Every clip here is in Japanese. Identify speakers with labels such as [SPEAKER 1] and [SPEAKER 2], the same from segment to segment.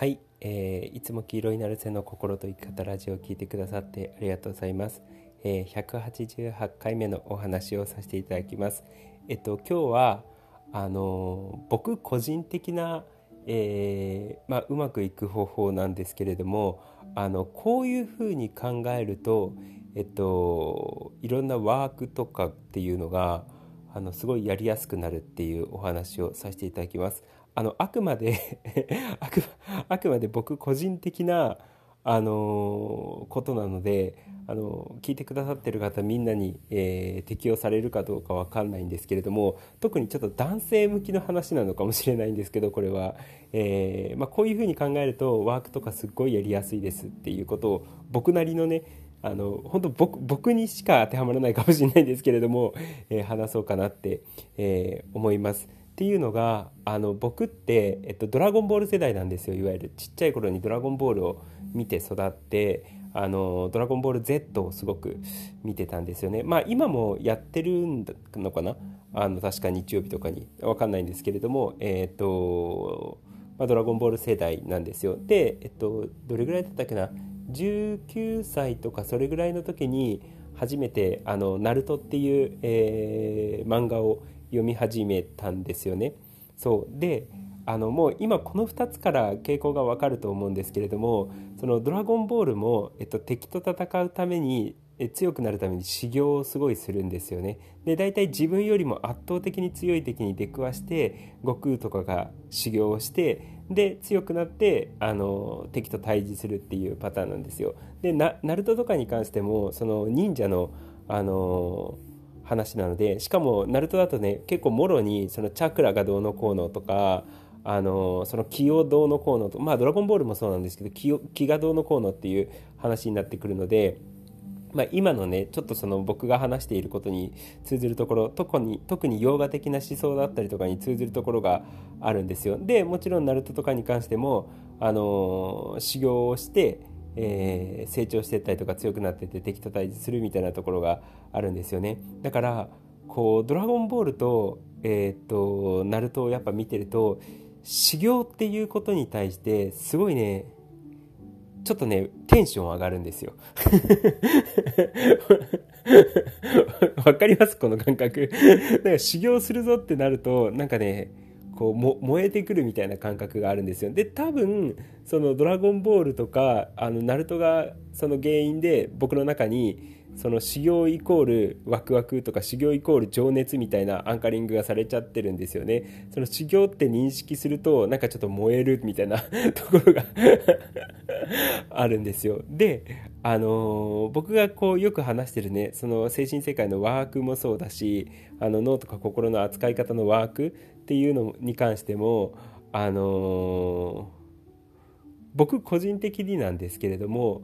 [SPEAKER 1] はい、えー、いつも黄色いなるせの心と生き方ラジオを聞いてくださってありがとうございます、えー、188回目のお話をさせていただきます。えっと今日はあの僕個人的な、えー、まあ、うまくいく方法なんですけれどもあのこういうふうに考えるとえっといろんなワークとかっていうのがあのすごいやりやすくなるっていうお話をさせていただきます。あのあくまで あくあくまで僕個人的なあのことなのであの聞いてくださってる方みんなに、えー、適用されるかどうか分かんないんですけれども特にちょっと男性向きの話なのかもしれないんですけどこれは、えー、まあ、こういうふうに考えるとワークとかすっごいやりやすいですっていうことを僕なりのねあの本当僕僕にしか当てはまらないかもしれないんですけれども、えー、話そうかなって、え思います。っていうのがあの僕って、えっと、ドラゴンボール世代なんですよ。いわゆるちっちゃい頃にドラゴンボールを見て育ってあのドラゴンボール Z をすごく見てたんですよね。まあ今もやってるのかな？あの確か日曜日とかに。分かんないんですけれどもえっ、と、まあ、ドラゴンボール世代なんですよ。でえっとどれぐらいだったっけな？19歳とかそれぐらいの時に初めて「あのナルトっていう、えー、漫画を読み始めたんですよね。そうであのもう今この2つから傾向がわかると思うんですけれどもその「ドラゴンボールも」えっと、敵と戦うために強くなるために修行をすごいするんですよね。で大体自分よりも圧倒的に強い敵に出くわして悟空とかが修行をしてで強くなってあの敵と対峙するっていうパターンなんですよ。でナルトとかに関してもその忍者のあの話なのでしかもナルトだとね結構もろにそのチャクラがどうのこうのとかあのその気をどうのこうのとまあドラゴンボールもそうなんですけど気を気がどうのこうのっていう話になってくるので、まあ、今のねちょっとその僕が話していることに通ずるところ特に特に洋画的な思想だったりとかに通ずるところがあるんですよ。でもちろんナルトとかに関してもあの修行をしてえー、成長していったりとか強くなっていって敵と対峙するみたいなところがあるんですよね。だからこう「ドラゴンボールと」えー、っとナルトをやっぱ見てると修行っていうことに対してすごいねちょっとねテンション上がるんですよ。わかります？この感覚。だから修行するぞってなるとなんかねこうも燃えてくるみたいな感覚があるんですよ。で多分その「ドラゴンボール」とかあのナルトがその原因で僕の中にその修行イコールワクワクとか修行イコール情熱みたいなアンカリングがされちゃってるんですよね。その修行って認識するとなんかちょっと燃えるみたいな ところが あるんですよ。であの、僕がこうよく話してるねその精神世界のワークもそうだしあの脳とか心の扱い方のワークっていうのに関してもあの、僕個人的になんですけれども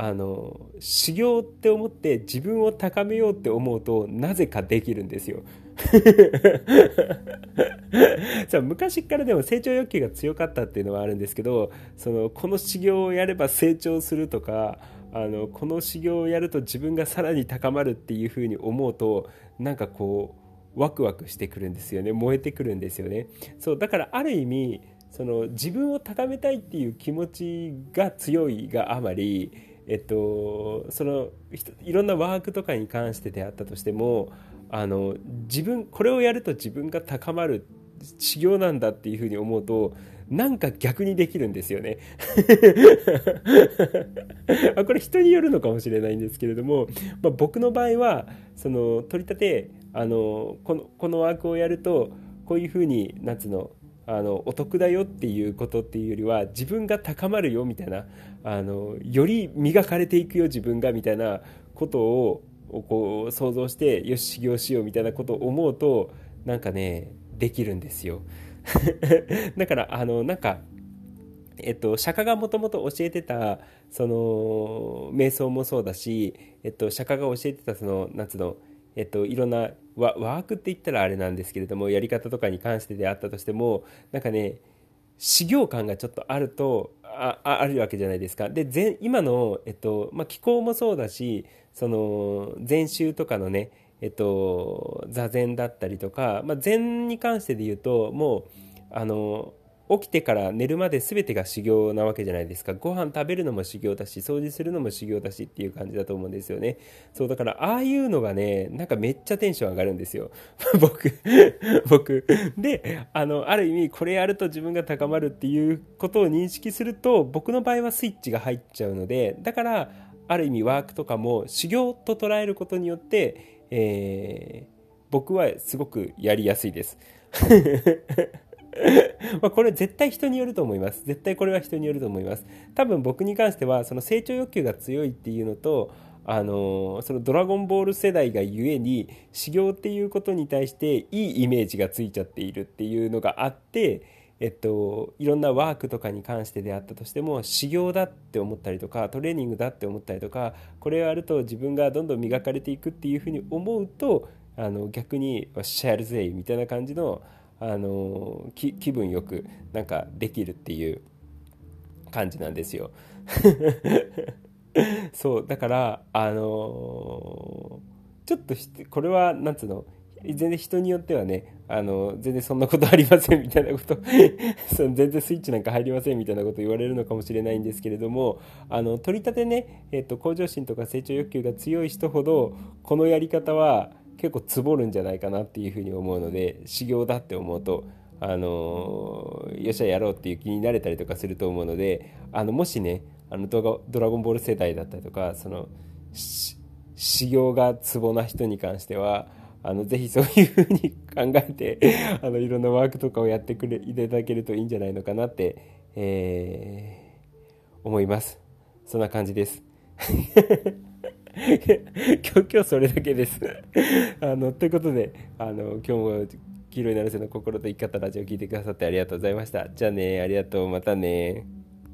[SPEAKER 1] あの修行って思って自分を高めようって思うとなぜかできるんですよ。昔からでも成長欲求が強かったっていうのはあるんですけどそのこの修行をやれば成長するとかあのこの修行をやると自分がさらに高まるっていうふうに思うとなんかこうワクワクしてくるんですよね。燃えてくるんですよね。そうだからある意味その自分を高めたいっていう気持ちが強いがあまりえっと、そのいろんなワークとかに関してであったとしてもあの自分これをやると自分が高まる修行なんだっていうふうに思うとなんか逆にできるんですよね。あこれ人によるのかもしれないんですけれども、まあ、僕の場合はその取り立てあのこのこのワークをやるとこういうふうに夏のあのお得だよっていうことっていうよりは自分が高まるよみたいなあのより磨かれていくよ自分がみたいなことをこう想像してよし修行しようみたいなことを思うとなんかねできるんですよ。だからあのなんかえっと、釈迦がもともと教えてたその瞑想もそうだし、えっと、釈迦が教えてたその夏のえっと、いろんなワークって言ったらあれなんですけれどもやり方とかに関してであったとしてもなんかね修行感がちょっとあるとああるわけじゃないですか。で今の、えっとまあ、気候もそうだしその禅宗とかのね、えっと、座禅だったりとか、まあ、禅に関してで言うともうあの起きてから寝るまで全てが修行なわけじゃないですか。ご飯食べるのも修行だし掃除するのも修行だしっていう感じだと思うんですよね。そうだからああいうのがねなんかめっちゃテンション上がるんですよ。僕僕。であのある意味これやると自分が高まるっていうことを認識すると僕の場合はスイッチが入っちゃうのでだからある意味ワークとかも修行と捉えることによって、えー、僕はすごくやりやすいです まこれ絶対人によると思います。絶対これは人によると思います。多分僕に関してはその成長欲求が強いっていうのと、あのそのドラゴンボール世代がゆえに修行っていうことに対していいイメージがついちゃっているっていうのがあって、えっと、いろんなワークとかに関してであったとしても修行だって思ったりとかトレーニングだって思ったりとかこれをやると自分がどんどん磨かれていくっていうふうに思うとあの逆に「シャルゼイ」みたいな感じのあの気分よくなんかできるっていう感じなんですよ。そうだからあのちょっとこれはなんつうの全然人によってはねあの全然そんなことありませんみたいなこと その全然スイッチなんか入りませんみたいなこと言われるのかもしれないんですけれどもあの取り立てね、えーと向上心とか成長欲求が強い人ほどこのやり方は結構つぼるんじゃないかなっていうふうに思うので修行だって思うとあのよっしゃやろうっていう気になれたりとかすると思うのであのもしねあのドラゴンボール世代だったりとかその修行がツボな人に関してはあのぜひそういうふうに考えて あのいろんなワークとかをやってくれいただけるといいんじゃないのかなって、えー、思いますそんな感じです 今日、今日それだけです あの、ということで、あの、今日も黄色いなるせの心と生き方ラジオを聞いてくださってありがとうございました。じゃあね、ありがとう、またね。